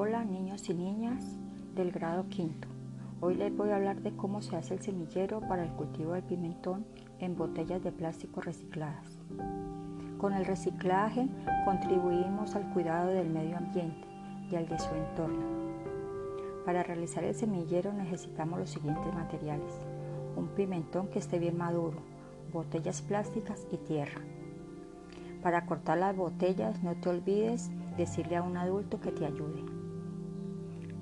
Hola niños y niñas del grado quinto. Hoy les voy a hablar de cómo se hace el semillero para el cultivo del pimentón en botellas de plástico recicladas. Con el reciclaje contribuimos al cuidado del medio ambiente y al de su entorno. Para realizar el semillero necesitamos los siguientes materiales. Un pimentón que esté bien maduro, botellas plásticas y tierra. Para cortar las botellas no te olvides decirle a un adulto que te ayude.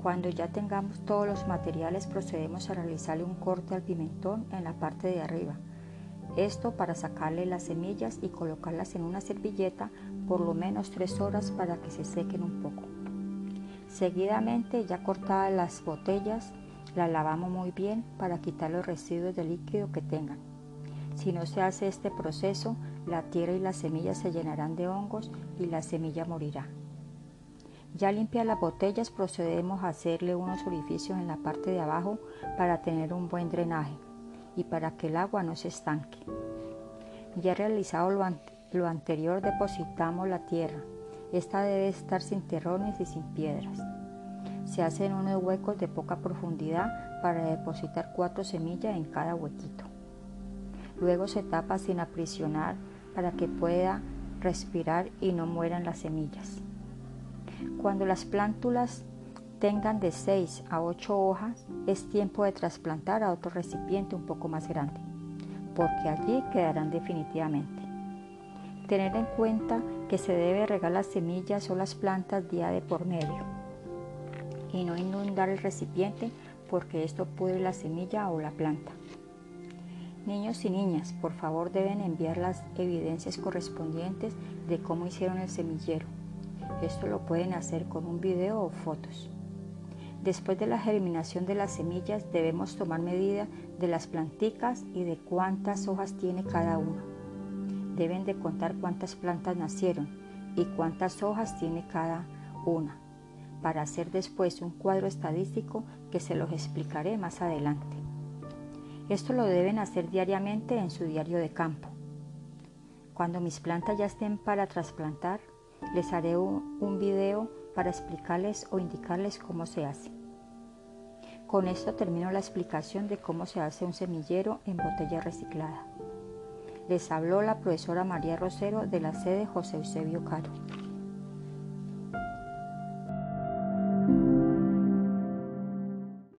Cuando ya tengamos todos los materiales procedemos a realizarle un corte al pimentón en la parte de arriba. Esto para sacarle las semillas y colocarlas en una servilleta por lo menos tres horas para que se sequen un poco. Seguidamente ya cortadas las botellas, las lavamos muy bien para quitar los residuos de líquido que tengan. Si no se hace este proceso, la tierra y las semillas se llenarán de hongos y la semilla morirá. Ya limpia las botellas procedemos a hacerle unos orificios en la parte de abajo para tener un buen drenaje y para que el agua no se estanque. Ya realizado lo, lo anterior depositamos la tierra. Esta debe estar sin terrones y sin piedras. Se hacen unos huecos de poca profundidad para depositar cuatro semillas en cada huequito. Luego se tapa sin aprisionar para que pueda respirar y no mueran las semillas. Cuando las plántulas tengan de 6 a 8 hojas, es tiempo de trasplantar a otro recipiente un poco más grande, porque allí quedarán definitivamente. Tener en cuenta que se debe regar las semillas o las plantas día de por medio y no inundar el recipiente porque esto pudre la semilla o la planta. Niños y niñas, por favor deben enviar las evidencias correspondientes de cómo hicieron el semillero esto lo pueden hacer con un video o fotos. Después de la germinación de las semillas debemos tomar medida de las planticas y de cuántas hojas tiene cada una. Deben de contar cuántas plantas nacieron y cuántas hojas tiene cada una, para hacer después un cuadro estadístico que se los explicaré más adelante. Esto lo deben hacer diariamente en su diario de campo. Cuando mis plantas ya estén para trasplantar, les haré un, video para explicarles o indicarles cómo se hace. Con esto termino la explicación de cómo se hace un semillero en botella reciclada. Les habló la profesora María Rosero de la sede José Eusebio Caro.